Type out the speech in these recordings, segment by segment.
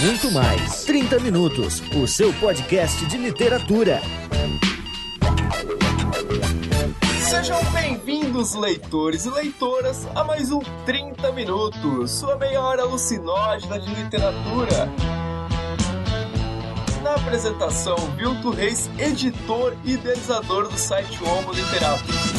muito mais. 30 Minutos, o seu podcast de literatura. Sejam bem-vindos, leitores e leitoras, a mais um 30 Minutos, sua meia hora alucinógena de literatura. Na apresentação, Vilto Reis, editor e idealizador do site Homo Literatus.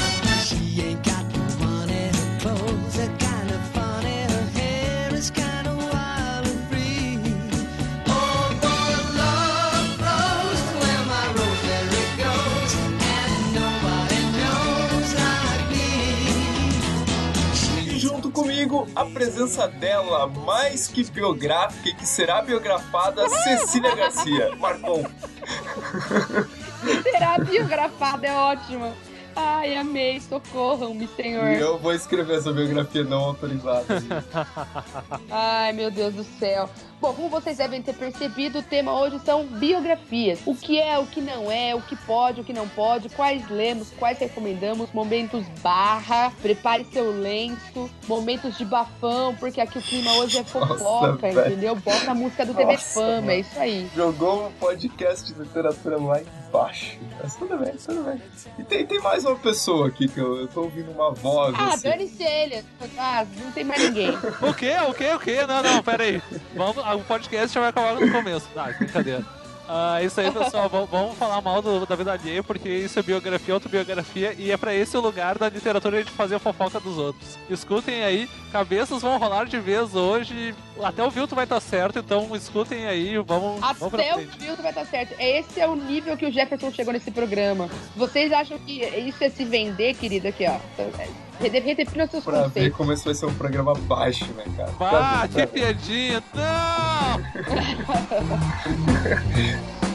Comigo, a presença dela, mais que biográfica e que será biografada, Cecília Garcia. Marcon. Será biografada, é ótima. Ai, amei, socorram-me, senhor. E eu vou escrever essa biografia não autorizada. Ai, meu Deus do céu. Bom, como vocês devem ter percebido, o tema hoje são biografias. O que é, o que não é, o que pode, o que não pode, quais lemos, quais recomendamos, momentos barra, prepare seu lenço, momentos de bafão, porque aqui o clima hoje é fofoca, velho. entendeu? Bota a música do TV Nossa, Fama, mano. é isso aí. Jogou um podcast de literatura lá embaixo. Mas tudo bem, tudo bem. E tem, tem mais uma pessoa aqui que eu, eu tô ouvindo uma voz. Ah, assim. dane-se ele. Ah, não tem mais ninguém. O quê? O quê? O quê? Não, não, pera aí. Vamos, o podcast já vai acabar no começo. Tá, brincadeira. Ah, isso aí, pessoal. Vamos, vamos falar mal do- da vida alheia, porque isso é biografia, autobiografia, e é pra esse o lugar da literatura a gente fazer a fofoca dos outros. Escutem aí, cabeças vão rolar de vez hoje. Até o Vilto vai estar certo, então escutem aí, vamos, vamos Até o frente. filtro vai estar certo. Esse é o nível que o Jefferson chegou nesse programa. Vocês acham que isso é se vender, querido? Aqui, ó. Redefina seus Pra ver conceitos. como esse vai ser um programa baixo, né, cara? Ah, Pra ver, que pra ver. piadinha! Não!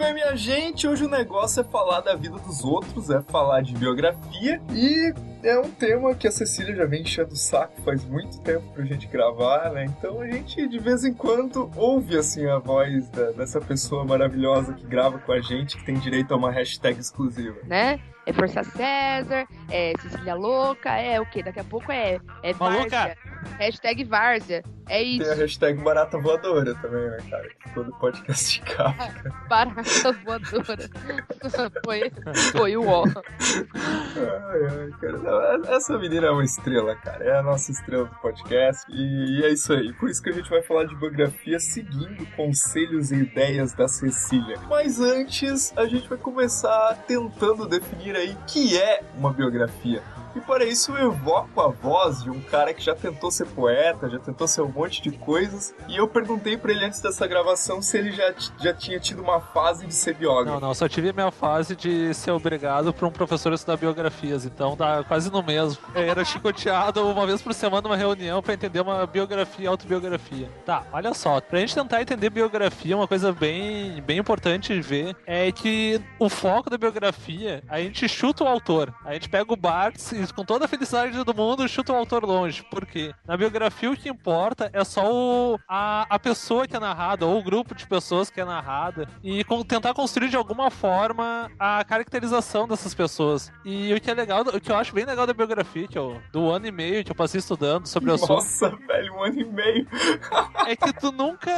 bem, minha gente. Hoje o negócio é falar da vida dos outros, é falar de biografia. E é um tema que a Cecília já vem enchendo o saco faz muito tempo pra gente gravar, né? Então a gente de vez em quando ouve assim a voz da- dessa pessoa maravilhosa que grava com a gente, que tem direito a uma hashtag exclusiva. Né? É Força César, é Cecília Louca, é o quê? Daqui a pouco é, é Maluca! Várzea. Hashtag Várzea. É isso. Tem a hashtag barata voadora também, né, cara? Que todo podcast de capa. Barata voadora. foi, foi o ó. Ai, ai, cara. Não, essa menina é uma estrela, cara. É a nossa estrela do podcast. E, é isso aí. Por isso que a gente vai falar de biografia seguindo conselhos e ideias da Cecília. Mas antes, a gente vai começar tentando definir aí o que é uma biografia. E para isso eu evoco a voz de um cara que já tentou ser poeta, já tentou ser um monte de coisas. E eu perguntei pra ele antes dessa gravação se ele já, já tinha tido uma fase de ser biógrafo. Não, não, só tive a minha fase de ser obrigado por um professor estudar biografias, então dá quase no mesmo. Eu era chicoteado uma vez por semana numa reunião pra entender uma biografia e autobiografia. Tá, olha só, pra gente tentar entender biografia, uma coisa bem, bem importante de ver é que o foco da biografia, a gente chuta o autor. A gente pega o Barthes e com toda a felicidade do mundo chuta o autor longe. Por quê? Na biografia o que importa é só o, a, a pessoa que é narrada, ou o grupo de pessoas que é narrada, e com- tentar construir de alguma forma a caracterização dessas pessoas. E o que é legal, o que eu acho bem legal da biografia, que eu, do ano e meio que eu passei estudando sobre o assunto, Nossa, velho, um ano e meio. é que tu nunca.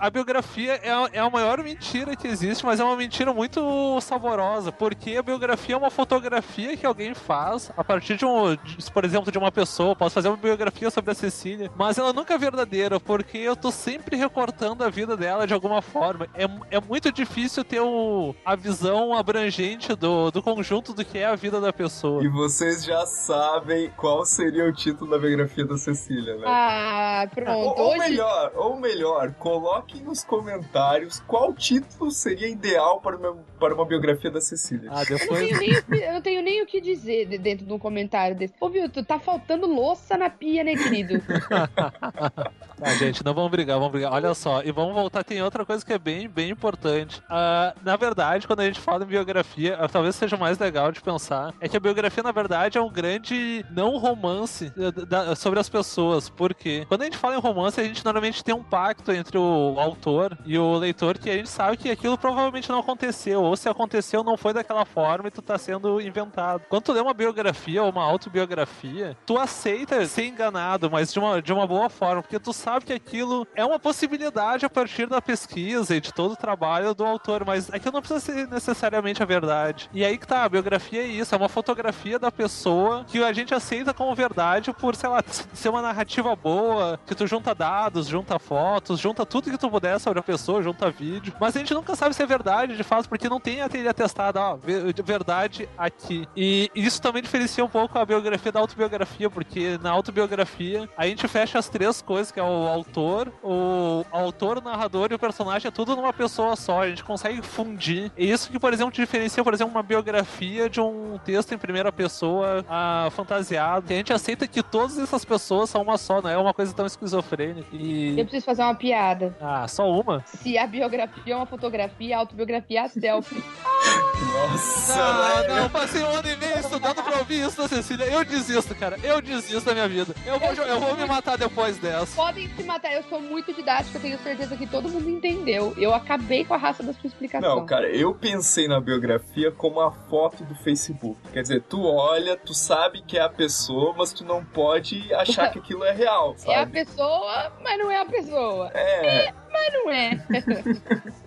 A biografia é a, é a maior mentira que existe, mas é uma mentira muito saborosa, porque a biografia é uma fotografia que alguém faz a partir de um. de- por exemplo, de uma pessoa. Eu Posso fazer uma biografia sobre a Cecília, mas ela nunca é verdadeira, porque eu tô sempre recortando a vida dela de alguma forma. É, é muito difícil ter o, a visão abrangente do, do conjunto do que é a vida da pessoa. E vocês já sabem qual seria o título da biografia da Cecília, né? Ah, pronto. ou, ou Hoje, melhor, ou melhor, coloquem nos comentários qual título seria ideal para uma, para uma biografia da Cecília. Ah, eu não, depois. tenho nem, o que- eu não tenho nem o que dizer de- dentro de um comentário desse. Ô, tu tá faltando louça na pia, né, querido? Tá, gente, não vamos brigar, vamos brigar. Olha só, e vamos voltar. Tem outra coisa que é bem, bem importante. Ah, na verdade, quando a gente fala em biografia, ah, talvez seja mais legal de pensar, é que a biografia, na verdade, é um grande não romance eh, da- sobre as pessoas. Porque quando a gente fala em romance, a gente normalmente tem um pacto entre o autor e o leitor que a gente sabe que aquilo provavelmente não aconteceu. Ou se aconteceu, não foi daquela forma e tu tá sendo inventado. Quando tu lê uma biografia ou uma autobiografia, tu aceita ser enganado, mas de uma, de uma boa forma, porque tu sabe que aquilo é uma possibilidade a partir da pesquisa e de todo o trabalho do autor, mas aquilo não precisa ser necessariamente a verdade. E aí que tá, a biografia é isso, é uma fotografia da pessoa que a gente aceita como verdade por, sei lá, ser uma narrativa boa, que tu junta dados, junta fotos, junta tudo que tu puder sobre a pessoa, junta vídeo, mas a gente nunca sabe se é verdade, de fato, porque não tem aquele atestado, ó, ve- verdade aqui. E isso também diferencia um pouco a biografia da autobiografia, porque na autobiografia a gente fecha as três coisas, que é o autor, o autor, o narrador e o personagem, é tudo numa pessoa só. A gente consegue fundir. E isso que, por exemplo, diferencia, por exemplo, uma biografia de um texto em primeira pessoa ah, fantasiado. A gente aceita que todas essas pessoas são uma só, não é uma coisa tão esquizofrênica. Eu E. preciso fazer uma piada. Ah, só uma? Se a biografia é uma fotografia, a autobiografia é a selfie. Nossa, Não, velho. não, passei um ano e meio estudando pra ouvir isso da Cecília. Eu desisto, cara. Eu desisto da minha vida. Eu vou, eu vou me matar depois dessa. Podem se matar, eu sou muito didática, eu tenho certeza que todo mundo entendeu. Eu acabei com a raça da sua explicação. Não, cara, eu pensei na biografia como a foto do Facebook. Quer dizer, tu olha, tu sabe que é a pessoa, mas tu não pode achar que aquilo é real, É a sabe? pessoa, mas não é a pessoa. É, Mas não é.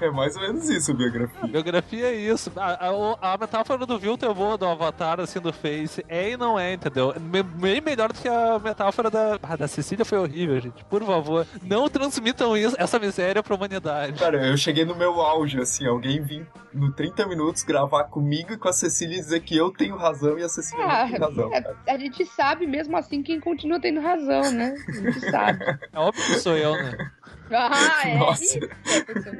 é mais ou menos isso a biografia. Biografia é isso. A, a- a metáfora do Vilter é boa do Avatar, assim, do Face. É e não é, entendeu? Bem melhor do que a metáfora da. Ah, da Cecília foi horrível, gente. Por favor, não transmitam isso, essa miséria pra humanidade. Cara, eu cheguei no meu auge, assim, alguém vir no 30 minutos gravar comigo e com a Cecília e dizer que eu tenho razão e a Cecília Ah, não tem razão, é- cara. a gente sabe mesmo assim quem continua tendo razão, né? A gente sabe. É óbvio que sou eu, né? Ah, é. Nossa. Jefferson.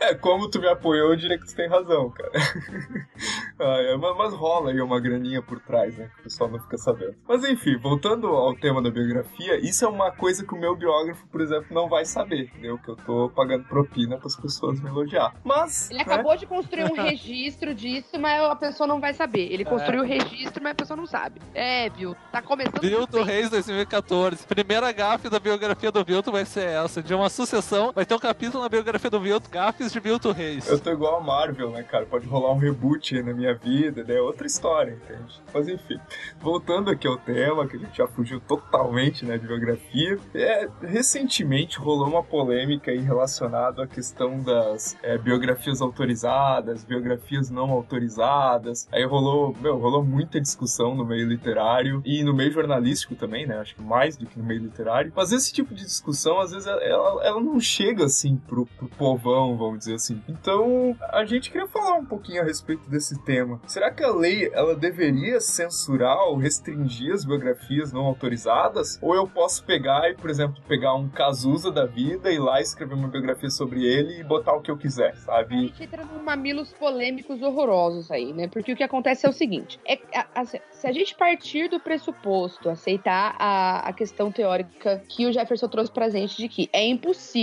É, como tu me apoiou, eu diria que tu tem razão, cara. Ah, é, mas, mas rola aí uma graninha por trás, né? Que o pessoal não fica sabendo. Mas enfim, voltando ao tema da biografia, isso é uma coisa que o meu biógrafo, por exemplo, não vai saber, entendeu? Que eu tô pagando propina pras pessoas me elogiar. Mas. Ele né? acabou de construir um registro disso, mas a pessoa não vai saber. Ele construiu o registro, mas a pessoa não sabe. É, viu? Tá começando. Vilto bem. Reis 2014. Primeira gafe da biografia do Vilto vai ser essa. De uma sucessão, vai ter um capítulo na biografia do Vilto, gafes de Vilto Reis. Eu tô igual a Marvel, né, cara? Pode rolar um reboot aí na minha vida, né? Outra história, entende? Mas enfim, voltando aqui ao tema, que a gente já fugiu totalmente, né, de biografia. É, recentemente rolou uma polêmica aí relacionada à questão das é, biografias autorizadas, biografias não autorizadas. Aí rolou, meu, rolou muita discussão no meio literário e no meio jornalístico também, né? Acho que mais do que no meio literário. Mas esse tipo de discussão, às vezes, ela, ela não chega assim pro, pro povão, vamos dizer assim. Então, a gente queria falar um pouquinho a respeito desse tema. Será que a lei ela deveria censurar ou restringir as biografias não autorizadas? Ou eu posso pegar e, por exemplo, pegar um Cazuza da vida e lá escrever uma biografia sobre ele e botar o que eu quiser, A sabe? gente entra num mamilos polêmicos horrorosos aí, né? Porque o que acontece é o seguinte: é, a- a- se a gente partir do pressuposto, aceitar a, a questão teórica que o Jefferson trouxe pra gente de que é impossível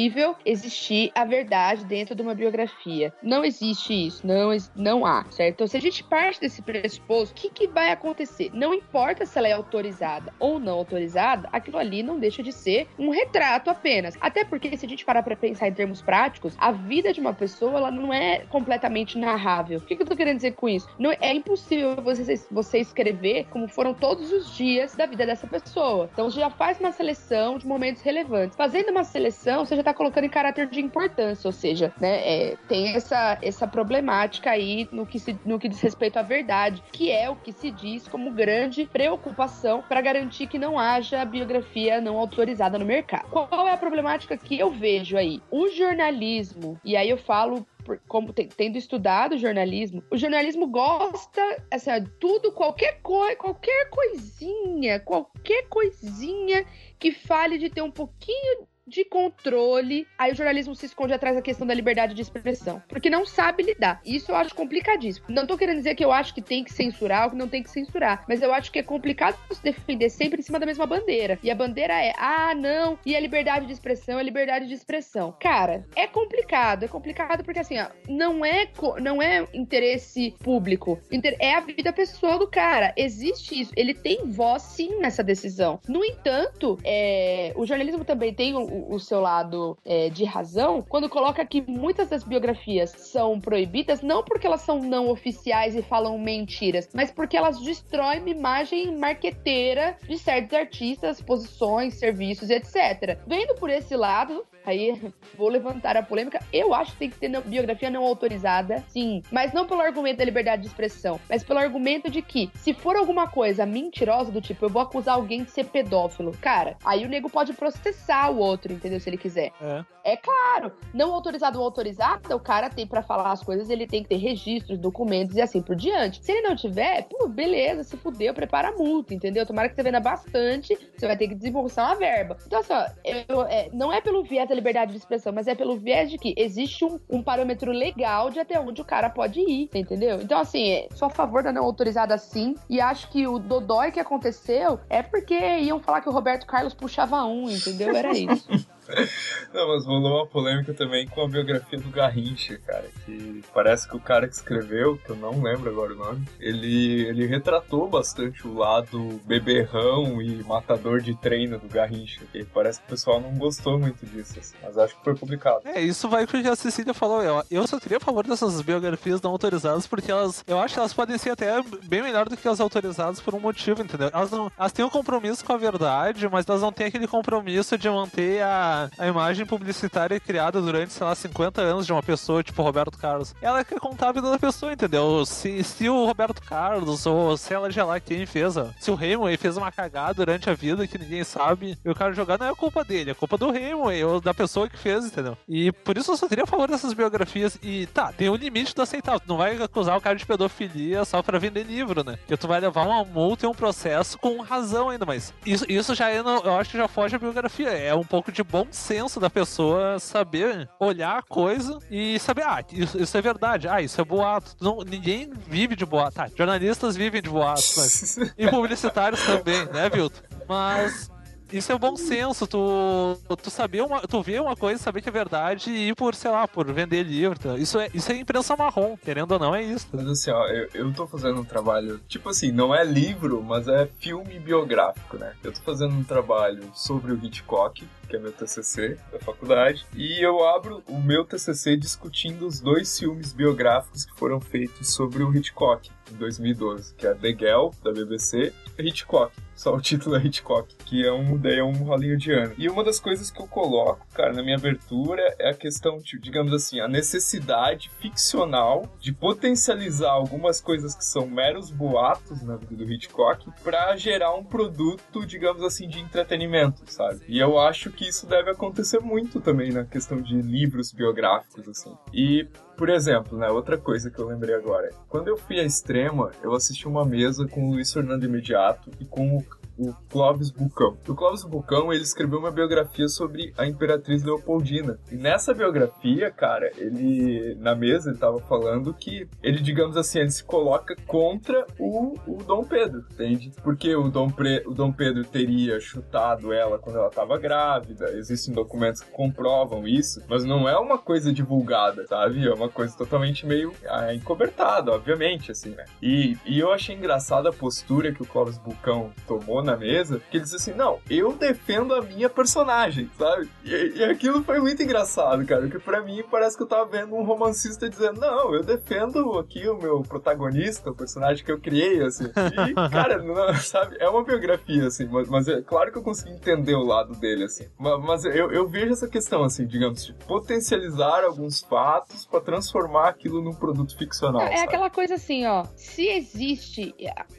existir a verdade dentro de uma biografia. Não existe isso, não, não há, certo? Então, se a gente parte desse pressuposto, o que, que vai acontecer? Não importa se ela é autorizada ou não autorizada, aquilo ali não deixa de ser um retrato apenas. Até porque, se a gente parar pra pensar em termos práticos, a vida de uma pessoa ela não é completamente narrável. O que, que eu tô querendo dizer com isso? Não, é impossível você, você escrever como foram todos os dias da vida dessa pessoa. Então já faz uma seleção de momentos relevantes. Fazendo uma seleção, você já tá colocando em caráter de importância, ou seja, né, é, tem essa, essa problemática aí no que, se, no que diz respeito à verdade, que é o que se diz como grande preocupação para garantir que não haja biografia não autorizada no mercado. Qual é a problemática que eu vejo aí? O jornalismo, e aí eu falo como te- tendo estudado jornalismo, o jornalismo gosta, assim, tudo, qualquer coisa, qualquer coisinha, qualquer coisinha que fale de ter um pouquinho de controle. Aí o jornalismo se esconde atrás da questão da liberdade de expressão, porque não sabe lidar. Isso eu acho complicadíssimo. Não tô querendo dizer que eu acho que tem que censurar ou que não tem que censurar, mas eu acho que é complicado se defender sempre em cima da mesma bandeira. E a bandeira é, ah, não, e a liberdade de expressão é liberdade de expressão. Cara, é complicado, é complicado porque assim, ó, não é, não é interesse público, é a vida pessoal do cara. Existe isso, ele tem voz sim nessa decisão. No entanto, é, o jornalismo também tem o, o seu lado é, de razão quando coloca que muitas das biografias são proibidas não porque elas são não oficiais e falam mentiras, mas porque elas destroem imagem marqueteira de certos artistas, posições, serviços, etc. Vendo por esse lado, aí vou levantar a polêmica, eu acho que tem que ter biografia não autorizada, sim, mas não pelo argumento da liberdade de expressão, mas pelo argumento de que se for alguma coisa mentirosa do tipo, eu vou acusar alguém de ser pedófilo, cara, aí o nego pode processar o outro, entendeu? Se ele quiser. É. É claro, não autorizado ou autorizada, o cara tem pra falar as coisas, ele tem que ter registros, documentos e assim por diante. Se ele não tiver, pô, beleza, se fudeu, prepara a multa, entendeu? Tomara que você venda bastante, você vai ter que desembolsar uma verba. Então, assim, ó, eu- é, não é pelo viés da liberdade de expressão, mas é pelo viés de que existe um, um parâmetro legal de até onde o cara pode ir, entendeu? Então, assim, é, sou a favor da não autorizada sim, e acho que o dodói que aconteceu é porque iam falar que o Roberto Carlos puxava um, entendeu? Era isso. Não, mas rolou uma polêmica também com a biografia do Garrincha, cara. Que parece que o cara que escreveu, que eu não lembro agora o nome, ele, ele retratou bastante o lado beberrão e matador de treino do Garrincha. E parece que o pessoal não gostou muito disso, assim, mas acho que foi publicado. É, isso vai que a Cecília falou. Eu, eu só teria a favor dessas biografias não autorizadas, porque elas. Eu acho que elas podem ser até bem melhor do que as autorizadas por um motivo, entendeu? Elas, não, elas têm um compromisso com a verdade, mas elas não têm aquele compromisso de manter a, a imagem publicitária criada durante, sei lá, 50 anos de uma pessoa, tipo Roberto Carlos. Ela quer contar a vida da pessoa, entendeu? Se, se o Roberto Carlos, ou sei lá lá quem fez, ó, se o Raymond fez uma cagada durante a vida que ninguém sabe, e o cara jogar não é culpa dele, é culpa do Raymond, ou da pessoa que fez, entendeu? E por isso eu só teria a favor dessas biografias. E tá, tem um limite do aceitável. Não vai acusar o cara de pedofilia só pra vender livro, né? Porque tu vai levar uma multa e um processo com razão ainda, mas isso, isso já é, eu acho que já foge a biografia. É um pouco de bom senso da pessoa saber olhar a coisa e saber, ah, isso, isso é verdade, ah, isso é boato. Não, ninguém vive de boato. Tá, jornalistas vivem de boatos, mas e publicitários também, né, Vilton? Mas isso é bom senso, tu, tu saber uma, tu ver uma coisa, saber que é verdade e ir por, sei lá, por vender livro. tá? Isso é, isso é imprensa marrom, querendo ou não, é isso. Mas assim, ó, eu, eu tô fazendo um trabalho, tipo assim, não é livro, mas é filme biográfico, né? Eu tô fazendo um trabalho sobre o Hitchcock, que é meu TCC da faculdade, e eu abro o meu TCC discutindo os dois filmes biográficos que foram feitos sobre o Hitchcock em 2012, que é The Girl, da BBC, e Hitchcock. Só o título é Hitchcock, que é um, daí é um rolinho de ano. E uma das coisas que eu coloco, cara, na minha abertura é a questão, de, digamos assim, a necessidade ficcional de potencializar algumas coisas que são meros boatos na vida do Hitchcock pra gerar um produto, digamos assim, de entretenimento, sabe? E eu acho que isso deve acontecer muito também na questão de livros biográficos, assim. E por exemplo, né, outra coisa que eu lembrei agora. Quando eu fui à Extrema, eu assisti uma mesa com o Luiz Fernando Imediato e com o, o Clóvis Bucão. O Clóvis Bucão, ele escreveu uma biografia sobre a Imperatriz Leopoldina. E nessa biografia, cara, ele, na mesa, ele tava falando que ele, digamos assim, ele se coloca contra o, o Dom Pedro, entende? Porque o Dom, Pre, o Dom Pedro teria chutado ela quando ela tava grávida, existem documentos que comprovam isso, mas não é uma coisa divulgada, sabe? É uma coisa totalmente meio ah, encobertada, obviamente, assim, né? E, e eu achei engraçada a postura que o Clóvis Bucão tomou na mesa, que ele disse assim, não, eu defendo a minha personagem, sabe? E, e aquilo foi muito engraçado, cara, porque pra mim parece que eu tava vendo um romancista dizendo, não, eu defendo aqui o meu protagonista, o personagem que eu criei, assim. E, cara, não, sabe? É uma biografia, assim, mas, mas é claro que eu consegui entender o lado dele, assim. Mas, mas eu, eu vejo essa questão, assim, digamos, de potencializar alguns fatos pra transformar aquilo num produto ficcional, É sabe? aquela coisa assim, ó. Se existe.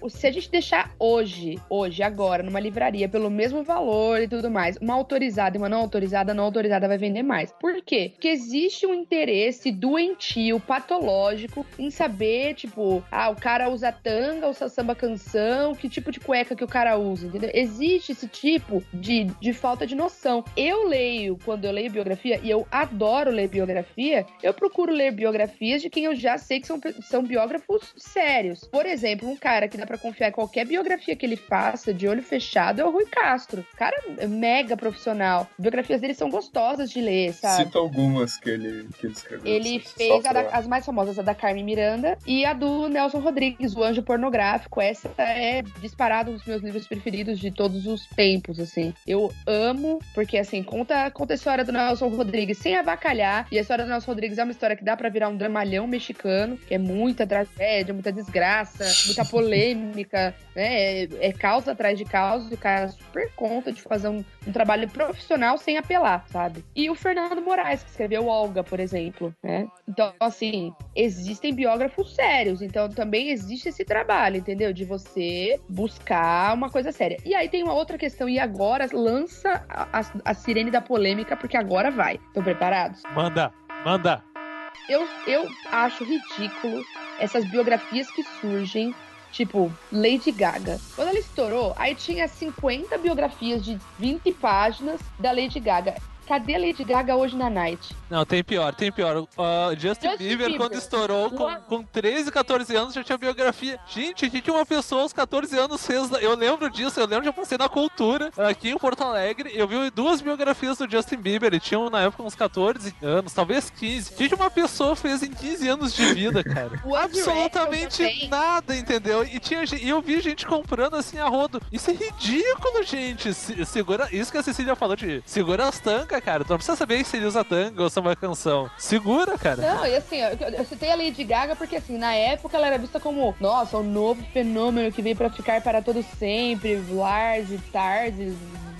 Se a gente deixar hoje, hoje, agora numa livraria pelo mesmo valor e tudo mais, uma autorizada e uma não autorizada, não autorizada vai vender mais. Por quê? Porque existe um interesse doentio, patológico, em saber, tipo, ah, o cara usa tanga, usa samba canção, que tipo de cueca que o cara usa, entendeu? Existe esse tipo de, de falta de noção. Eu leio, quando eu leio biografia, e eu adoro ler biografia, eu procuro ler biografias de quem eu já sei que são, são biógrafos sérios. Por exemplo, um cara que dá pra confiar em qualquer biografia que ele faça, de olho fechado, é o Rui Castro. Cara é mega profissional. Biografias dele são gostosas de ler, sabe? Cita algumas que ele, que ele escreveu. Ele só fez pra- da- as mais famosas, a da Carmen Miranda e a do Nelson Rodrigues, O Anjo Pornográfico. Essa é disparado um dos meus livros preferidos de todos os tempos, assim. Eu amo, porque assim, conta, conta a história do Nelson Rodrigues sem avacalhar. E a história do Nelson Rodrigues é uma história que dá pra virar um dramalhão mexicano, que é muita tragédia, muita desgraça, muita polêmica, né? É, é causa atrás de causa, e o cara super conta de fazer um, um trabalho profissional sem apelar, sabe? E o Fernando Moraes, que escreveu Olga, por exemplo, né? Então, assim, existem biógrafos sérios, então também existe esse trabalho, entendeu? De você buscar uma coisa séria. E aí tem uma outra questão, e agora lança a, a- a sirene da polêmica, porque agora vai. Estão preparados? Manda, manda. Eu, eu acho ridículo essas biografias que surgem, tipo Lady Gaga. Quando ela estourou, aí tinha 50 biografias de 20 páginas da Lady Gaga. Cadê a Lady Gaga hoje na Night? Não, tem pior, tem pior. Ah, Justin, Justin Bieber, Bieber. quando estourou, com, com 13, 14 anos, já tinha biografia. Gente, o que uma pessoa aos 14 anos fez? Eu lembro disso, eu lembro de eu passei na cultura, aqui em Porto Alegre, eu vi duas biografias do Justin Bieber, ele tinha na época uns 14 anos, talvez 15. O que uma pessoa fez em 15 anos de vida, cara? Absolutamente nada, entendeu? E, tinha, e eu vi gente comprando assim a rodo. Isso é ridículo, gente. Se- segura, isso que a Cecília falou de segura as tangas, cara. Tu não precisa saber se ele usa tanga ou samba canção. Segura, cara. Não, e assim, eu, eu citei a Lady Gaga porque, assim, na época ela era vista como, nossa, um novo fenômeno que veio pra ficar para todo sempre, Lars e Tars e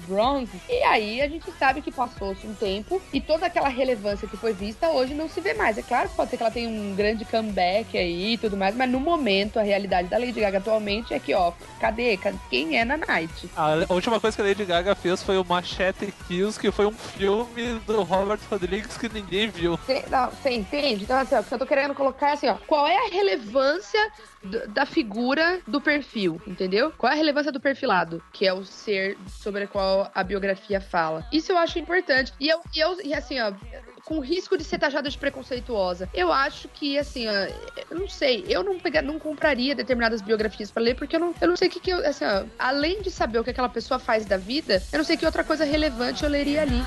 Bronze. E aí a gente sabe que passou-se um tempo e toda aquela relevância que foi vista hoje não se vê mais. É claro que pode ser que ela tenha um grande comeback aí e tudo mais, mas no momento a realidade da Lady Gaga atualmente é que, ó, cadê? Quem é na Night? A última coisa que a Lady Gaga fez foi o Machete Kills, que foi um filme do Robert Rodrigues que ninguém viu. Você, não, você entende? Então, assim, ó, o que eu tô querendo colocar é assim, ó. Qual é a relevância da figura do perfil, entendeu? Qual é a relevância do perfilado? Que é o ser sobre o qual a biografia fala. Isso eu acho importante. E eu, e eu e assim, ó. Com risco de ser taxada de preconceituosa. Eu acho que, assim, ó, eu não sei, eu não, pega, não compraria determinadas biografias pra ler, porque eu não, eu não sei o que, que eu. Assim, ó, além de saber o que aquela pessoa faz da vida, eu não sei que outra coisa relevante eu leria ali.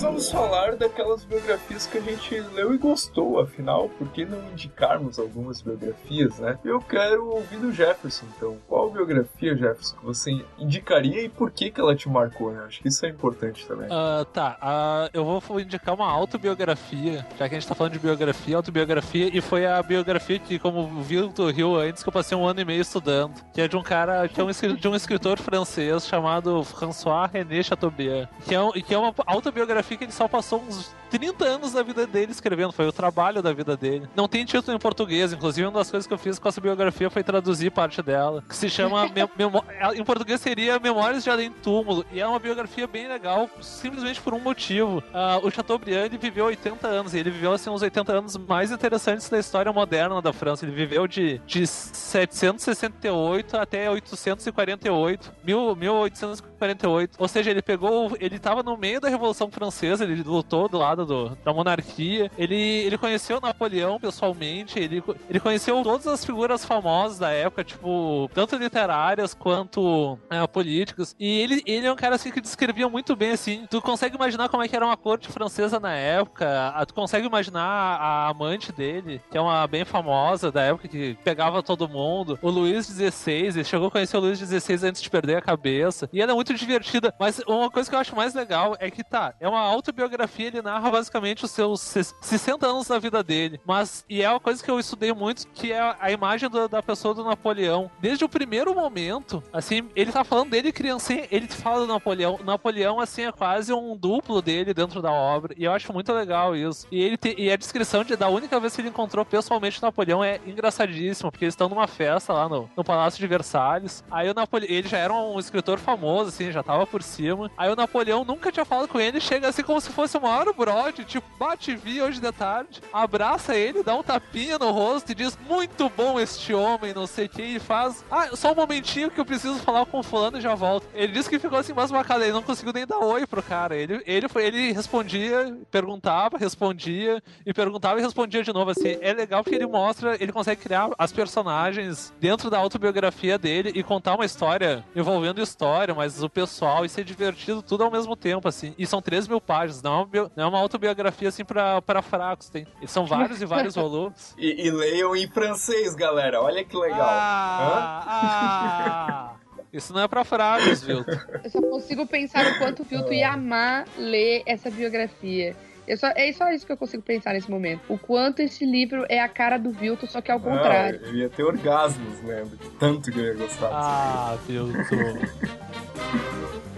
Nós vamos falar daquelas biografias que a gente leu e gostou, afinal, por que não indicarmos algumas biografias, né? Eu quero ouvir do Jefferson, então. Qual biografia, Jefferson, que você indicaria e por que, que ela te marcou, né? Acho que isso é importante também. Ah, tá, ah, eu vou indicar uma autobiografia, já que a gente tá falando de biografia, autobiografia, e foi a biografia que, como o Vitor riu antes, que eu passei um ano e meio estudando, que é de um cara, que é um, de um escritor francês chamado François René Chateaubriand, que é, que é uma autobiografia que ele só passou uns 30 anos da vida dele escrevendo, foi o trabalho da vida dele. Não tem título em português, inclusive uma das coisas que eu fiz com essa biografia foi traduzir parte dela, que se chama, Memó- em português seria Memórias de Além Túmulo, e é uma biografia bem legal, simplesmente por um motivo. Ah, o Chateaubriand, ele viveu 80 anos, e ele viveu, assim, os 80 anos mais interessantes da história moderna da França. Ele viveu de, de 768 até 848, mil, 1848. Ou seja, ele pegou, ele tava no meio da Revolução Francesa, ele lutou do lado do- da monarquia, ele, ele conheceu Napoleão pessoalmente, ele, ele conheceu todas as figuras famosas da época, tipo, tanto literárias quanto é, políticas, e ele, ele é um cara assim que descrevia muito bem, assim, tu consegue imaginar como é que era uma corte francesa na época, a- tu consegue imaginar a amante dele, que é uma bem famosa da época, que pegava todo mundo, o Luís XVI, ele chegou a conhecer o Luís XVI antes de perder a cabeça, e ela é muito divertida, mas uma coisa que eu acho mais legal é que, tá, é uma autobiografia, ele narra basicamente os seus 60 anos da vida dele. Mas, e é uma coisa que eu estudei muito, que é a imagem do- da pessoa do Napoleão. Desde o primeiro momento, assim, ele tá falando dele criancinha, ele fala do Napoleão. O Napoleão, assim, é quase um duplo dele dentro da obra. E eu acho muito legal isso. E ele te- e a descrição de, da única vez que ele encontrou pessoalmente o Napoleão é engraçadíssima, porque eles estão numa festa lá no, no Palácio de Versalhes. Aí o Napoleão, ele já era um escritor famoso, assim, já tava por cima. Aí o Napoleão nunca tinha falado com ele, chega assim como se fosse o maior brode, tipo, bate vi hoje de tarde, abraça ele, dá um tapinha no rosto e diz: Muito bom este homem, não sei o que, e faz. Ah, só um momentinho que eu preciso falar com o fulano e já volto. Ele disse que ficou assim, mas bacana, ele não conseguiu nem dar oi pro cara. Ele, ele, foi, ele respondia, perguntava, respondia, e perguntava e respondia de novo. Assim, é legal porque ele mostra, ele consegue criar as personagens dentro da autobiografia dele e contar uma história envolvendo história, mas o pessoal e ser divertido tudo ao mesmo tempo, assim. E são 3 mil páginas, não é uma, não é uma autobiografia assim pra, pra fracos, tem. E são vários e vários volumes. E, e leiam em francês, galera. Olha que legal. Ah, ah. Isso não é pra fracos, viu? Eu só consigo pensar o quanto o Vilto ia amar ler essa biografia. Eu só, é só isso que eu consigo pensar nesse momento. O quanto esse livro é a cara do Vilto, só que ao contrário. Ah, eu ia ter orgasmos de Tanto que eu ia gostar. Ah, Vilto.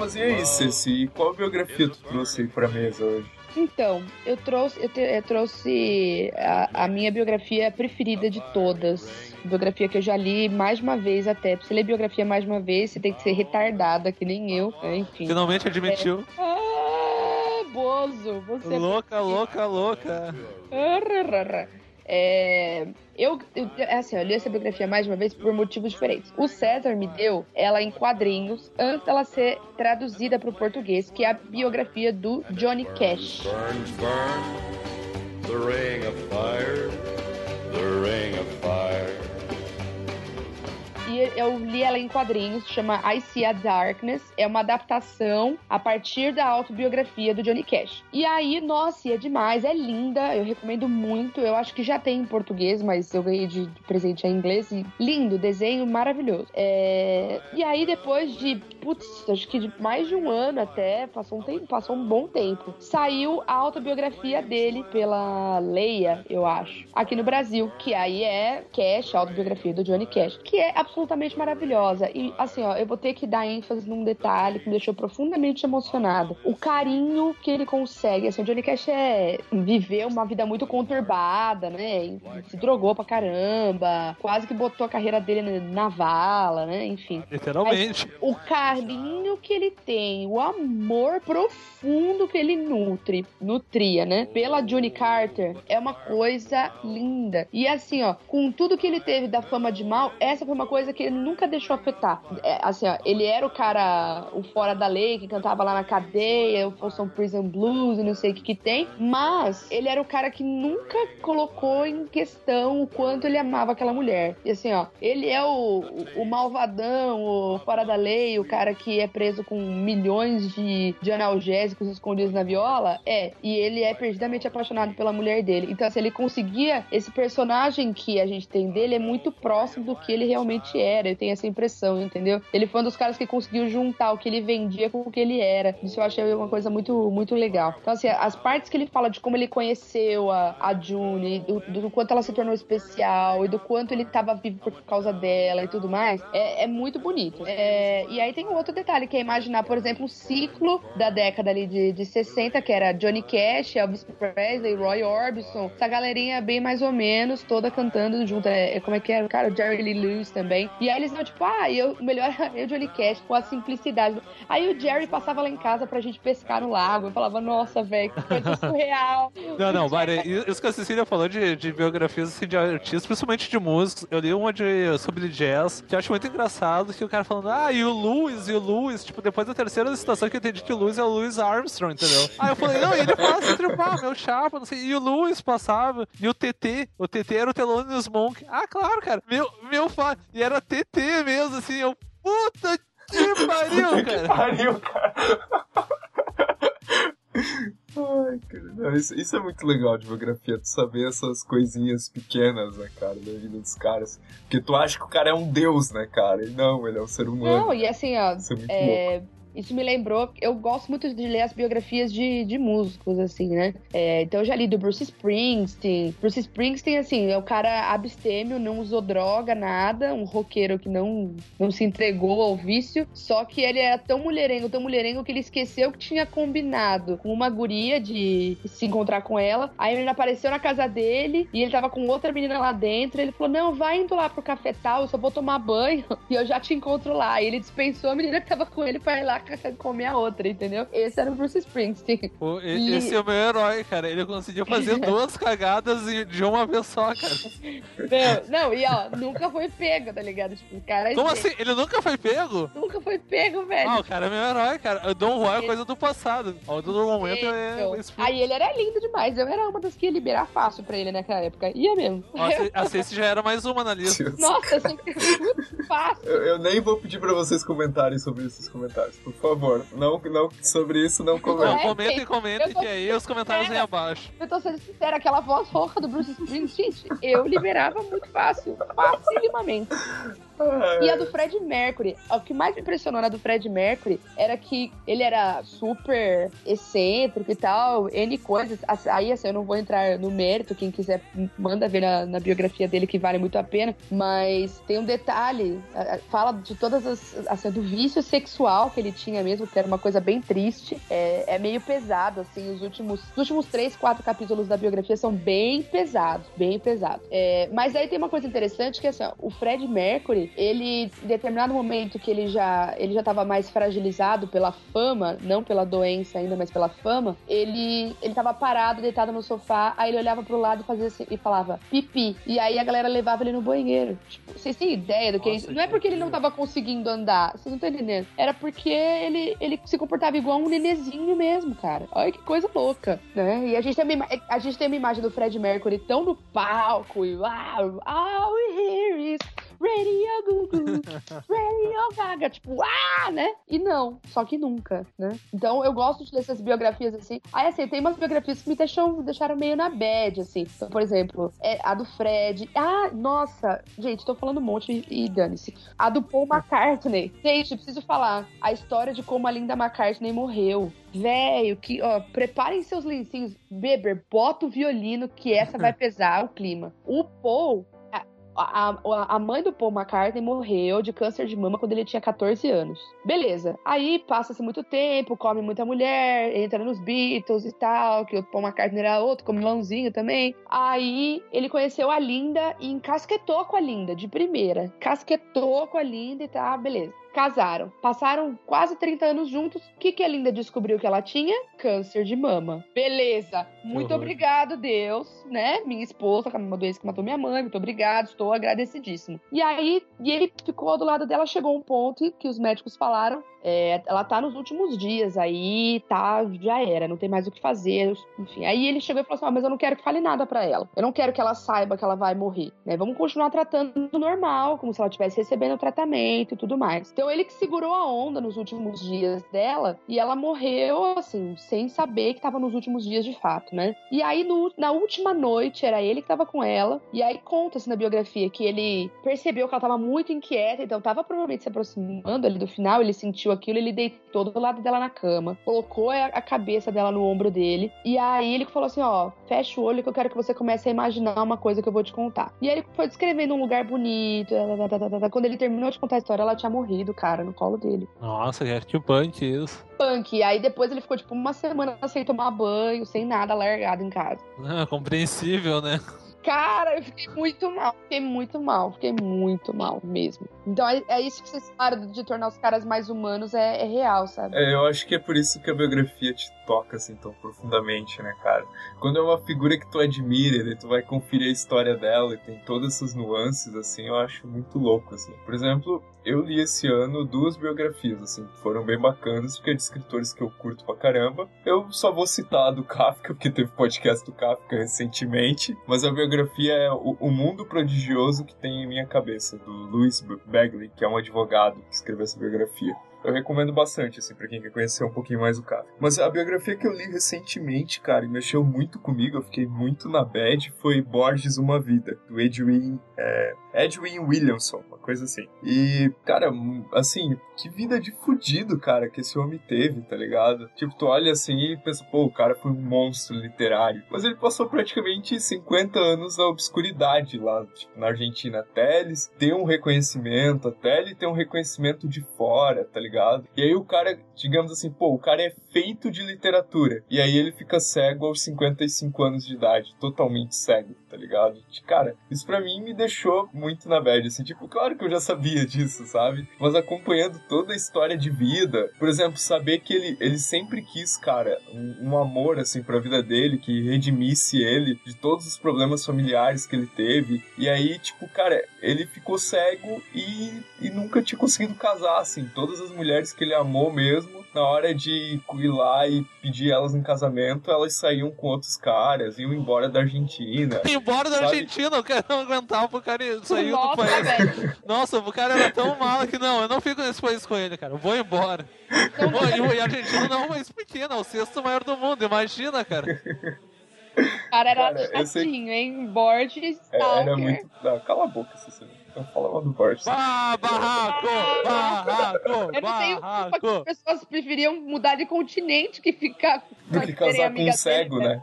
mas e aí, Ceci? Qual biografia tu trouxe aí pra mesa hoje? Então, eu trouxe, eu, te- eu trouxe a, a minha biografia preferida de todas. Biografia que eu já li mais de uma vez até. Pra você ler biografia mais de uma vez, você tem que ser retardada, que nem eu. né? Enfim. Finalmente admitiu. Ah, Bozo, você Louca, louca, louca. É, eu, eu, é assim, eu li essa biografia mais de uma vez por motivos diferentes. O César me deu ela em quadrinhos antes dela ser traduzida para o português, que é a biografia do Johnny Cash. The ring of fire, the ring of fire. Eu li ela em quadrinhos, chama I See a Darkness. É uma adaptação a partir da autobiografia do Johnny Cash. E aí, nossa, é demais, é linda, eu recomendo muito. Eu acho que já tem em português, mas eu ganhei de, de presente em inglês. E lindo, desenho maravilhoso. É, E aí, depois de, putz, acho que de mais de um ano até, passou um, tempo, passou um bom tempo, saiu a autobiografia dele pela Leia, eu acho, aqui no Brasil, que aí é Cash, a autobiografia do Johnny Cash, que é absolutamente maravilhosa. E assim, ó, eu vou ter que dar ênfase num detalhe que me deixou profundamente emocionada. O carinho que ele consegue. Assim, o Johnny Cash é viveu uma vida muito conturbada, né? E Se drogou pra caramba, quase que botou a carreira dele na vala, né? Enfim Literalmente. o carinho que ele tem, o amor profundo que ele nutre, nutria, né? Pela Johnny Carter, é uma coisa linda. E assim, ó, com tudo que ele teve da fama de mal, essa foi uma coisa que ele nunca deixou afetar. É, assim, ó, ele era o cara, o fora da lei, que cantava lá na cadeia, o Folsom Prison Blues e não sei o que que tem, mas ele era o cara que nunca colocou em questão o quanto ele amava aquela mulher. E assim, ó, ele é o, o, o malvadão, o fora da lei, o cara que é preso com milhões de, de analgésicos escondidos na viola, é. E ele é perdidamente apaixonado pela mulher dele. Então, assim, ele conseguia. Esse personagem que a gente tem dele é muito próximo do que ele realmente era. Eu tenho essa impressão, entendeu? Ele foi um dos caras que conseguiu juntar o que ele vendia com o que ele era. Isso eu achei uma coisa muito, muito legal. Então, assim, as partes que ele fala de como ele conheceu a, a June, do, do quanto ela se tornou especial e do quanto ele tava vivo por causa dela e tudo mais, é, é muito bonito. É, e aí tem um outro detalhe, que é imaginar, por exemplo, o ciclo da década ali de, de 60, que era Johnny Cash, Elvis Presley, Roy Orbison, essa galerinha bem mais ou menos, toda cantando junto. É, é- como é que era? O cara, Jerry Lee Lewis também. E aí eles não, tipo, ah, eu, o melhor é o Johnny Cash, com a simplicidade. Aí o Jerry passava lá em casa pra gente pescar no lago. Eu falava, nossa, velho, que coisa surreal. Não, não, Mari, isso que a Cecília falou de, de biografias assim, de artistas, principalmente de músicos. Eu li uma de, sobre jazz, que eu acho muito engraçado, que o cara falando, ah, e o Louis, e o Louis, tipo, depois da terceira citação que eu entendi que o Louis é o Louis Armstrong, entendeu? Aí eu falei, não, ele passa entre pá, meu chapa, não sei, e o Louis passava, e o TT, o TT era o Thelonious Monk. Ah, claro, cara, meu, meu fã, e era TT mesmo, assim, eu, puta Que pariu, Que cara. pariu, cara. Ai, cara, não, isso, isso é muito legal de biografia, tu saber essas coisinhas pequenas, né, cara, da vida dos caras. Porque tu acha que o cara é um deus, né, cara? E não, ele é um ser humano. Não, e assim, ó, Isso é muito louco. é, isso me lembrou, eu gosto muito de ler as biografias de, de músicos, assim, né? É, então eu já li do Bruce Springsteen. Bruce Springsteen, assim, é o cara abstêmio, não usou droga, nada, um roqueiro que não, não se entregou ao vício, só que ele era tão mulherengo, tão mulherengo que ele esqueceu que tinha combinado com uma guria de se encontrar com ela. Aí ele apareceu na casa dele e ele tava com outra menina lá dentro. Ele falou: Não, vai indo lá pro cafetal, eu só vou tomar banho e eu já te encontro lá. E ele dispensou a menina que tava com ele pra ir lá comer a outra, entendeu? Esse era o Bruce Springsteen. Pô, e- E- Esse é o meu herói, cara. Ele conseguiu fazer duas cagadas de uma vez só, cara. Não, não, e ó, nunca foi pego, tá ligado? Tipo, o cara. Como assim? Ele nunca foi pego? Nunca foi pego, velho. Ah, o cara é meu herói, cara. O Dom Juan é coisa do passado. O do momento Então, é. isso. Aí ele era lindo demais. Eu era uma das que ia liberar fácil pra ele naquela época. Ia mesmo. Nossa, a Ceci já era mais uma na lista. Deus. Nossa, eu sempre muito fácil. Eu, eu nem vou pedir pra vocês comentarem sobre esses comentários, por favor. Não, não sobre isso, não Não, comentem. É, comentem, comentem que aí os comentários vêm abaixo. Eu tô sendo sincera, aquela voz rouca do Bruce Springsteen, gente, eu liberava muito fácil. Facilmente. E a do Fred Mercury, o que mais me impressionou na do Fred Mercury era que ele era super excêntrico e tal, N coisas. Aí, assim, eu não vou entrar no mérito, quem quiser manda ver na, na biografia dele que vale muito a pena. Mas tem um detalhe, fala de todas as. Assim, do vício sexual que ele tinha mesmo, que era uma coisa bem triste. É, é meio pesado, assim, os últimos, os últimos três, quatro capítulos da biografia são bem pesados, bem pesados. É, mas aí tem uma coisa interessante que assim, ó, o Fred Mercury, ele, em determinado momento que ele já ele já estava mais fragilizado pela fama, não pela doença ainda, mas pela fama, ele ele tava parado, deitado no sofá, aí ele olhava pro lado e fazia assim, e falava pipi. E aí a galera levava ele no banheiro. Tipo, vocês têm ideia do que é Nossa, isso? Não é porque ele não tava conseguindo andar, vocês não estão entendendo. Era porque ele, ele se comportava igual um nenezinho mesmo, cara. Olha que coisa louca, né? E a gente tem uma, a gente tem uma imagem do Fred Mercury tão no palco e uau, all we hear is Radio Gugu, Radio Gaga, tipo, ah, né? E não, só que nunca, né? Então eu gosto de ler essas biografias assim. Aí assim, tem umas biografias que me deixam, deixaram meio na bad, assim. Então, por exemplo, é a do Fred. Ah, nossa, gente, tô falando um monte e, e dane-se. A do Paul McCartney. Gente, preciso falar a história de como a Linda McCartney morreu. Velho, que, ó, preparem seus lencinhos. Beber, bota o violino que essa vai pesar o clima. O Paul a, a, mãe do Paul McCartney morreu de câncer de mama quando ele tinha 14 anos. Beleza. Aí passa-se muito tempo, come muita mulher, entra nos Beatles e tal, que o Paul McCartney era outro, comilãozinho também. Aí ele conheceu a Linda e encasquetou com a Linda, de primeira. Casquetou com a Linda e tá, beleza. Casaram. Passaram quase 30 anos juntos. O que, que a Linda descobriu que ela tinha? Câncer de mama. Beleza. Muito obrigado, Deus, né? Minha esposa, com a mesma doença que matou minha mãe. Muito obrigado, estou agradecidíssimo. E aí, e ele ficou do lado dela. Chegou um ponto que os médicos falaram: é, ela tá nos últimos dias aí, tá, já era, não tem mais o que fazer, enfim. Aí ele chegou e falou assim: ah, mas eu não quero que fale nada pra ela. Eu não quero que ela saiba que ela vai morrer, né? Vamos continuar tratando normal, como se ela estivesse recebendo tratamento e tudo mais. Então ele que segurou a onda nos últimos dias dela e ela morreu, assim, sem saber que tava nos últimos dias de fato, né? E aí, no- na última noite, era ele que tava com ela, e aí conta-se na biografia que ele percebeu que ela tava muito inquieta, então tava provavelmente se aproximando ali do final, ele sentiu aquilo, ele deitou do lado dela na cama, colocou a, cabeça dela no ombro dele, e aí ele falou assim, ó, fecha o olho que eu quero que você comece a imaginar uma coisa que eu vou te contar. E aí ele foi descrevendo um lugar bonito, quando ele terminou de contar a história, ela tinha morrido, cara, no colo dele. Nossa, que que punk isso. Punk. E aí depois ele ficou, tipo, uma semana sem tomar banho, sem nada, largado em casa. Ah, compreensível, né? Cara, eu fiquei muito mal. Fiquei muito mal. Fiquei muito mal mesmo. Então é, é isso que vocês falaram de tornar os caras mais humanos, é, é real, sabe? É, eu acho que é por isso que a biografia te toca assim tão profundamente, né, cara? Quando é uma figura que tu admira, e tu vai conferir a história dela e tem todas essas nuances, assim, eu acho muito louco, assim. Por exemplo, eu li esse ano duas biografias, assim, que foram bem bacanas, porque é de escritores que eu curto pra caramba. Eu só vou citar a do Kafka, porque teve podcast do Kafka recentemente, mas a biografia biografia é o, o Mundo Prodigioso que tem em minha cabeça, do Louis Bagley, que é um advogado que escreveu essa biografia. Eu recomendo bastante, assim, pra quem quer conhecer um pouquinho mais o cara. Mas a biografia que eu li recentemente, cara, e mexeu muito comigo, eu fiquei muito na bad, foi Borges Uma Vida, do Edwin, é, Edwin Williamson, uma coisa assim. E, cara, assim, que vida de fudido, cara, que esse homem teve, tá ligado? Tipo, tu olha assim e pensa, pô, o cara foi um monstro literário. Mas ele passou praticamente 50 anos na obscuridade lá, tipo, na Argentina, até ele ter um reconhecimento, até ele ter um reconhecimento de fora, tá ligado? E aí o cara, digamos assim, pô, o cara é feito de literatura. E aí ele fica cego aos 55 anos de idade, totalmente cego, tá ligado? Cara, isso pra mim me deixou muito na bad, assim, tipo, claro que eu já sabia disso, sabe? Mas acompanhando toda a história de vida, por exemplo, saber que ele, ele sempre quis, cara, um, um amor, assim, pra vida dele, que redimisse ele de todos os problemas familiares que ele teve. E aí, tipo, cara, ele ficou cego e, e nunca tinha conseguido casar, assim. Todas as mulheres que ele amou mesmo, na hora de ir lá e pedir elas em casamento, elas saíam com outros caras, iam embora da Argentina. Embora da Sabe? Argentina, o cara não aguentava o cara sair do país. velho. Nossa, o cara era tão mal que não, eu não fico nesse país com ele, cara. Eu vou embora. Pô, e, e a Argentina não é um país pequeno, é o sexto maior do mundo, imagina, cara. O cara era Cara, eu sei- chatinho, hein? Borges, É, era muito. Não, cala a boca, Cecília. Não fala mal do Borges. Bah, barraco, barraco, Eu não tenho culpa que as barraco. pessoas preferiam mudar de continente que ficar Do que casar com um cego, dele, né? né?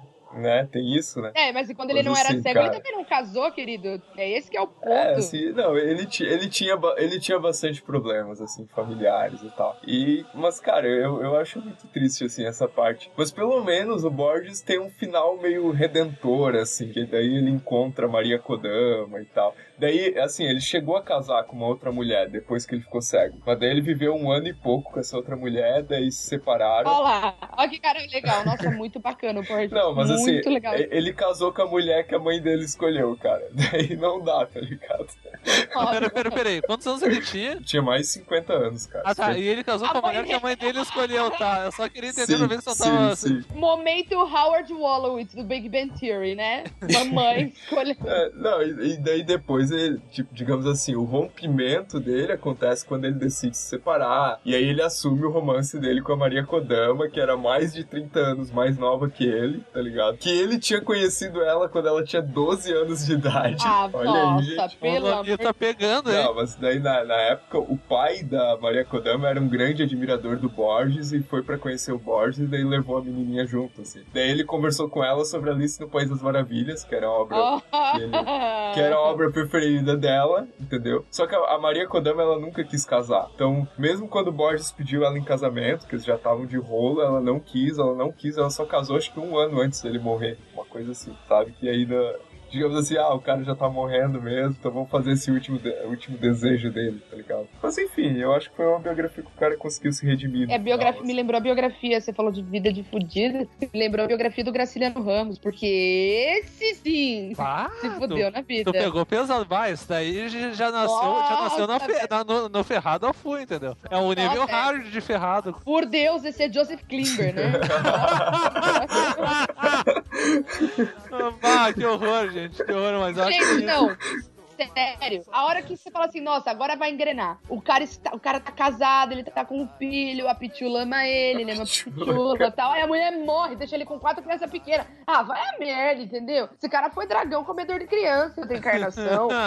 Tem isso, né? É, mas quando ele Mas não era assim, cego, cara- ele também não casou, querido. É esse que é o ponto. É, assim, não, ele, ele, tinha, ele tinha bastante problemas, assim, familiares e tal. E, mas, cara, eu, eu acho muito triste, assim, essa parte. Mas pelo menos o Borges tem um final meio redentor, assim, que daí ele encontra Maria Kodama e tal. Daí, assim, ele chegou a casar com uma outra mulher depois que ele ficou cego. Mas daí ele viveu um ano e pouco com essa outra mulher, daí se separaram. Olha lá, olha que cara legal. Nossa, muito bacana o Borges. Não, mas assim, Muito legal. e- ele casou com a mulher que a mãe dele escolheu, cara. Daí não dá, tá ligado? Pera, pera, pera aí, quantos anos ele tinha? Tinha mais de 50 anos, cara. Ah tá, e ele casou A com a mãe mulher que a mãe dele escolheu, tá? Eu só queria entender Sim, pra ver se eu sim, tava. sim. Momento Howard Wolowitz do Big Bang Theory, né? Mamãe escolheu. É, não, e, e daí depois, ele, tipo, digamos assim, o rompimento dele acontece quando ele decide se separar. E aí ele assume o romance dele com a Maria Kodama, que era mais de 30 anos mais nova que ele, tá ligado? Que ele tinha conhecido ela quando ela tinha 12 anos de idade. Ah, Olha nossa, aí, gente. pelo O amor tá pegando, hein? Não, mas daí na, na época o pai da Maria Kodama era um grande admirador do Borges e foi pra conhecer o Borges e daí levou a menininha junto, assim. Daí ele conversou com ela sobre Alice no País das Maravilhas, que era a obra Oh. que ele- que era a obra preferida dela, entendeu? Só que a Maria Kodama, ela nunca quis casar. Então, mesmo quando Borges pediu ela em casamento, que eles já estavam de rolo, ela não quis, ela não quis, ela só casou acho que um ano antes dele morrer. Uma coisa assim, sabe? Que ainda... Digamos assim, ah, o cara já tá morrendo mesmo, então vamos fazer esse último, de- último desejo dele, tá ligado? Mas enfim, eu acho que foi uma biografia que o cara conseguiu se redimir. É, biografia, me assim. lembrou a biografia, você falou de vida de fudido, me lembrou a biografia do Graciliano Ramos, porque esse sim Ah, se tu, fudeu na vida. tu pegou pesado, vai, isso daí já- já nasceu, já nasceu na Nossa, fe- na- no, no ferrado eu fui, entendeu? É o nível Nossa, é. hard de ferrado. Por Deus, esse é Joseph Klimber, né? que horror, gente, que horror, mas eu acho que... não. Sério, a hora que você fala assim, nossa, agora vai engrenar. O cara, está, o cara tá casado, ele tá com um filho, a Pitula ama ele, ele ama a Pitula e tal. Aí a mulher morre, deixa ele com quatro crianças pequenas. Ah, vai a merda, entendeu? Esse cara foi dragão comedor de criança da encarnação.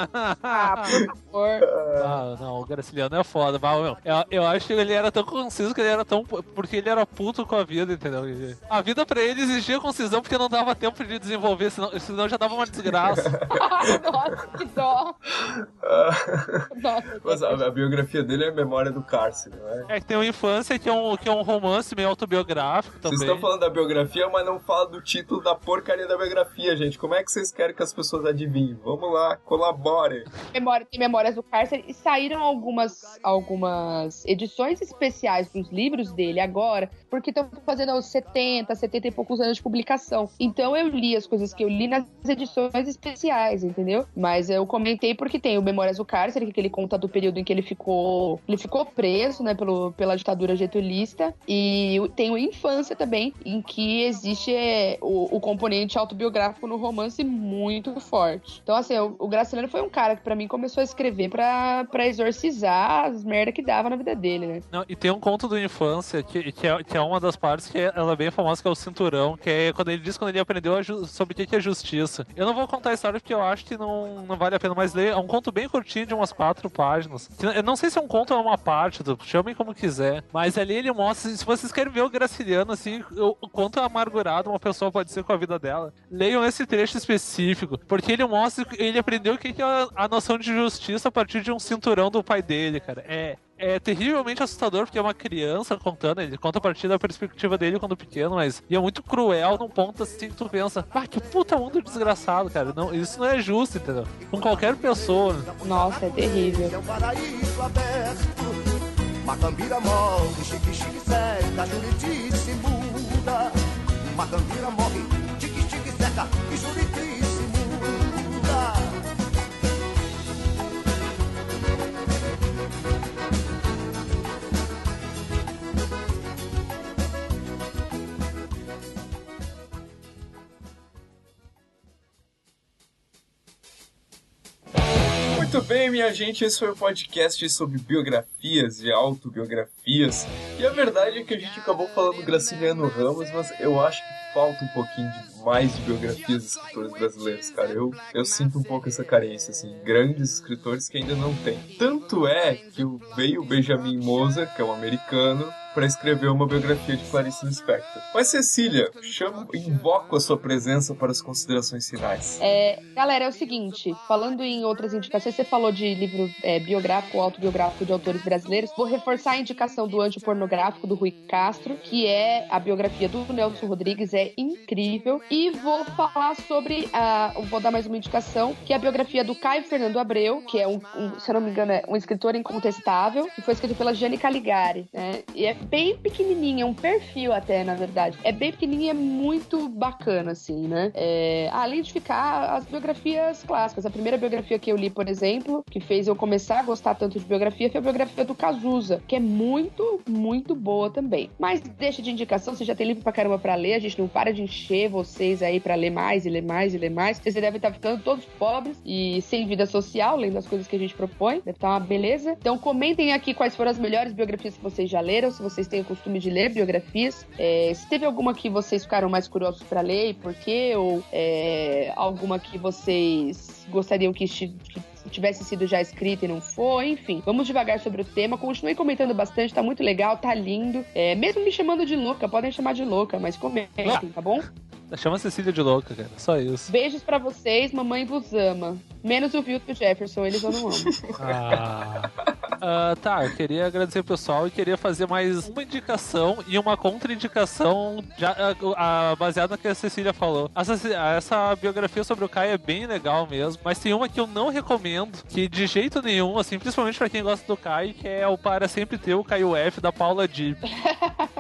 Ah, por favor. Ah, não, o Graciliano é foda, mas, meu, eu, eu acho que ele era tão conciso que ele era tão. Porque ele era puto com a vida, entendeu? A vida pra ele exigia concisão porque não dava tempo de desenvolver, senão, senão já dava uma desgraça. nossa, que dó. Mas a, a biografia dele é a memória do cárcere, não é? É que tem uma infância que é um, que é um romance meio autobiográfico também. Vocês estão falando da biografia, mas não fala do título da porcaria da biografia, gente. Como é que vocês querem que as pessoas adivinhem? Vamos lá, colabore. memória, tem Memórias do Cárcere e saíram algumas, algumas edições especiais dos livros dele agora, porque estão fazendo os 70, 70 e poucos anos de publicação. Então eu li as coisas que eu li nas edições especiais, entendeu? Mas é, o começo comentei porque tem o Memórias do Cárcere, que ele conta do período em que ele ficou, ele ficou preso, né, pelo, pela ditadura getulista, e tem o Infância também, em que existe é, o, o componente autobiográfico no romance muito forte. Então, assim, o, o Graciliano foi um cara que pra mim começou a escrever pra exorcizar as merda que dava na vida dele, né? Não, e tem um conto do infância que, que, é, que é uma das partes que ela é bem famosa, que é o cinturão, que é quando ele diz quando ele aprendeu sobre o que é justiça. Eu não vou contar a história porque eu acho que não, não vale a pena, mas ler é um conto bem curtinho de umas quatro páginas. Eu não sei se é um conto ou é uma parte, do- chamem como quiser, mas ali ele mostra, se vocês querem ver o Graciliano, assim, o, quanto amargurado uma pessoa pode ser com a vida dela, leiam esse trecho específico, porque ele mostra, ele aprendeu o que é a noção de justiça a partir de um cinturão do pai dele, cara. É, é terrivelmente assustador porque é uma criança contando, ele conta a partir da perspectiva dele quando pequeno, mas e é muito cruel num ponto assim que tu pensa, ah, que puta mundo desgraçado, cara. Não, isso não é justo, entendeu? Com qualquer pessoa. Nossa, é terrível. É um paraíso aberto. Macambira morre, chique, chique, seca, Juriti se muda. Macambira morre, chique, chique, seca, e Juriti Muito bem, minha gente, esse foi o podcast sobre biografias e autobiografias. E a verdade é que a gente acabou falando do Graciliano Ramos, mas eu acho que falta um pouquinho de mais de biografias de escritores brasileiros, cara. Eu, eu sinto um pouco essa carência, assim, grandes escritores que ainda não tem. Tanto é que veio o Benjamin Moser, que é um americano, para escrever uma biografia de Clarice Lispector. Mas Cecília, chamo, invoco a sua presença para as considerações finais. É, galera, é o seguinte, falando em outras indicações, você falou de livro é, biográfico autobiográfico de autores brasileiros. Vou reforçar a indicação do Antipornográfico do Rui Castro, que é a biografia do Nelson Rodrigues, é incrível. E vou falar sobre a. Vou dar mais uma indicação, que é a biografia do Caio Fernando Abreu, que é um, um, se eu não me engano, é um escritor incontestável, que foi escrito pela Jane Caligari, né? E é bem pequenininha, é um perfil até, na verdade. É bem pequenininha e é muito bacana, assim, né? É, além de ficar as biografias clássicas. A primeira biografia que eu li, por exemplo, que fez eu começar a gostar tanto de biografia, foi a biografia do Cazuza, que é muito, muito boa também. Mas deixa de indicação, você já tem livro pra caramba pra ler, a gente não para de encher vocês aí pra ler mais e ler mais e ler mais. Vocês devem estar ficando todos pobres e sem vida social, lendo as coisas que a gente propõe. Deve estar uma beleza. Então comentem aqui quais foram as melhores biografias que vocês já leram, se vocês têm o costume de ler biografias. É, se teve alguma que vocês ficaram mais curiosos pra ler e por quê, ou é, alguma que vocês gostariam que, que tivesse sido já escrita e não foi, enfim. Vamos devagar sobre o tema. Continuem comentando bastante, tá muito legal, tá lindo. É, mesmo me chamando de louca, podem chamar de louca, mas comentem, tá bom? Chama a Cecília de louca, cara. Só isso. Beijos pra vocês, mamãe vos ama. Menos o Vilto e o Jefferson, eles eu não amo. Ah. Ah, tá, eu queria agradecer o pessoal e queria fazer mais uma indicação e uma contraindicação já, baseada no que a Cecília falou. Essa, essa biografia sobre o Caio é bem legal mesmo, mas tem uma que eu não recomendo, que de jeito nenhum, assim, principalmente pra quem gosta do Caio, que é o Para Sempre Ter o Caio F, da Paula Dipp.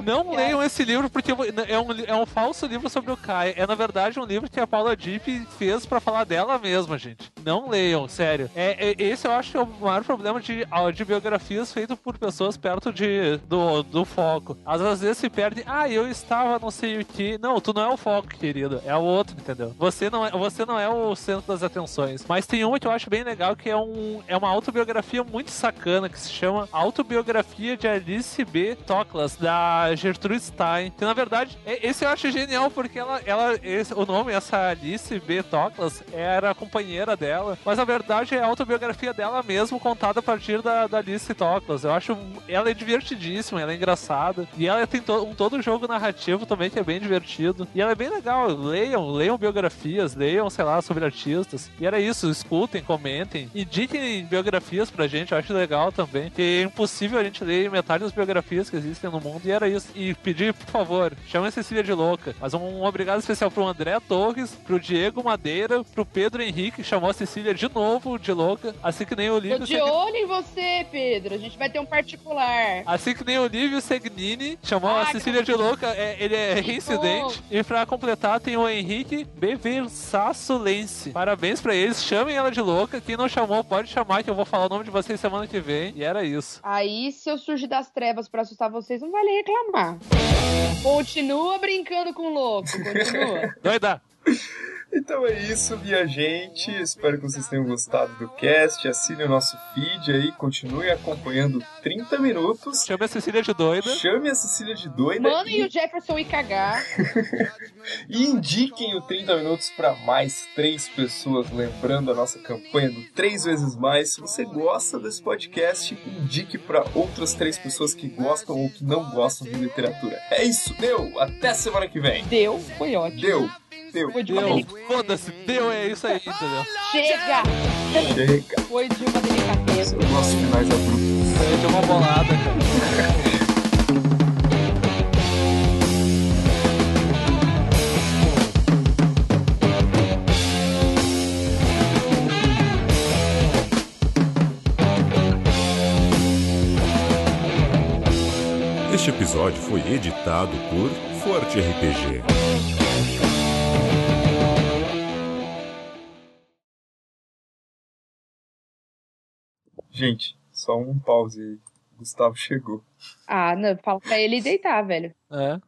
Não leiam esse livro porque é um, é um falso livro sobre o Kai. É, na verdade, um livro que a Paula Dipp fez pra falar dela mesma, gente. Não leiam, sério. É, é- esse eu acho que é o maior problema de, ah, de biografias feitas por pessoas perto de, do, do foco. Às, às vezes se perde, ah, eu estava não sei o que. Não, tu não é o foco, querido. É o outro, entendeu? Você não é, você não é o centro das atenções. Mas tem uma que eu acho bem legal, que é, um, é uma autobiografia muito sacana, que se chama Autobiografia de Alice B. Toklas, da Gertrude Stein. Que na verdade, é- esse eu acho genial, porque ela, ela esse, o nome, essa Alice B. Toklas, era a companheira dela. Mas na verdade é a autobiografia dela mesmo, contada a partir da, da Alice Toklas. Eu acho. Ela é divertidíssima, ela é engraçada. E ela tem to, um todo jogo narrativo também que é bem divertido. E ela é bem legal. Leiam, leiam biografias, leiam, sei lá, sobre artistas. E era isso, escutem, comentem. Indiquem biografias pra gente, eu acho legal também. Que é impossível a gente ler metade das biografias que existem no mundo. E era isso. E pedir, por favor, chame a Cecília de louca. Mas um, um obrigado especial pro André Torres, pro Diego Madeira, pro Pedro Henrique, que chamou a Cecília de novo de louca, assim que nem o Tô Olívio. de Segn- olho em você, Pedro. A gente vai ter um particular. Assim que nem o Olívio Segnini chamou Ah, a Cecília de louca, é, ele é reincidente. E pra completar, tem o Henrique Beversassulense. Parabéns pra eles, chamem ela de louca. Quem não chamou, pode chamar, que eu vou falar o nome de vocês semana que vem. E era isso. Aí, se eu surgir das trevas pra assustar vocês, não vale reclamar. Continua brincando com o louco, continua. Doida! Então é isso, minha gente. Espero que vocês tenham gostado do cast. Assine o nosso feed aí, continue acompanhando 30 minutos. Chame a Cecília de doida. Chame a Cecília de doida Mandem e, o Jefferson ir cagar. e indiquem o 30 minutos para mais três pessoas, lembrando a nossa campanha do Três Vezes Mais. Se você gosta desse podcast, indique para outras três pessoas que gostam ou que não gostam de literatura. É isso, deu! Até semana que vem! Deu, foi ótimo. Deu! Deu! Foi de Deu, foda-se, deu, é isso aí, entendeu? Chega! Chega! Foi de uma delicadeza. Eu gosto de finais abruptos. Foi de uma bolada, cara. Este episódio foi editado por Forte RPG. Gente, só um pause aí. Gustavo chegou. Ah, não, fala pra ele deitar, velho. É.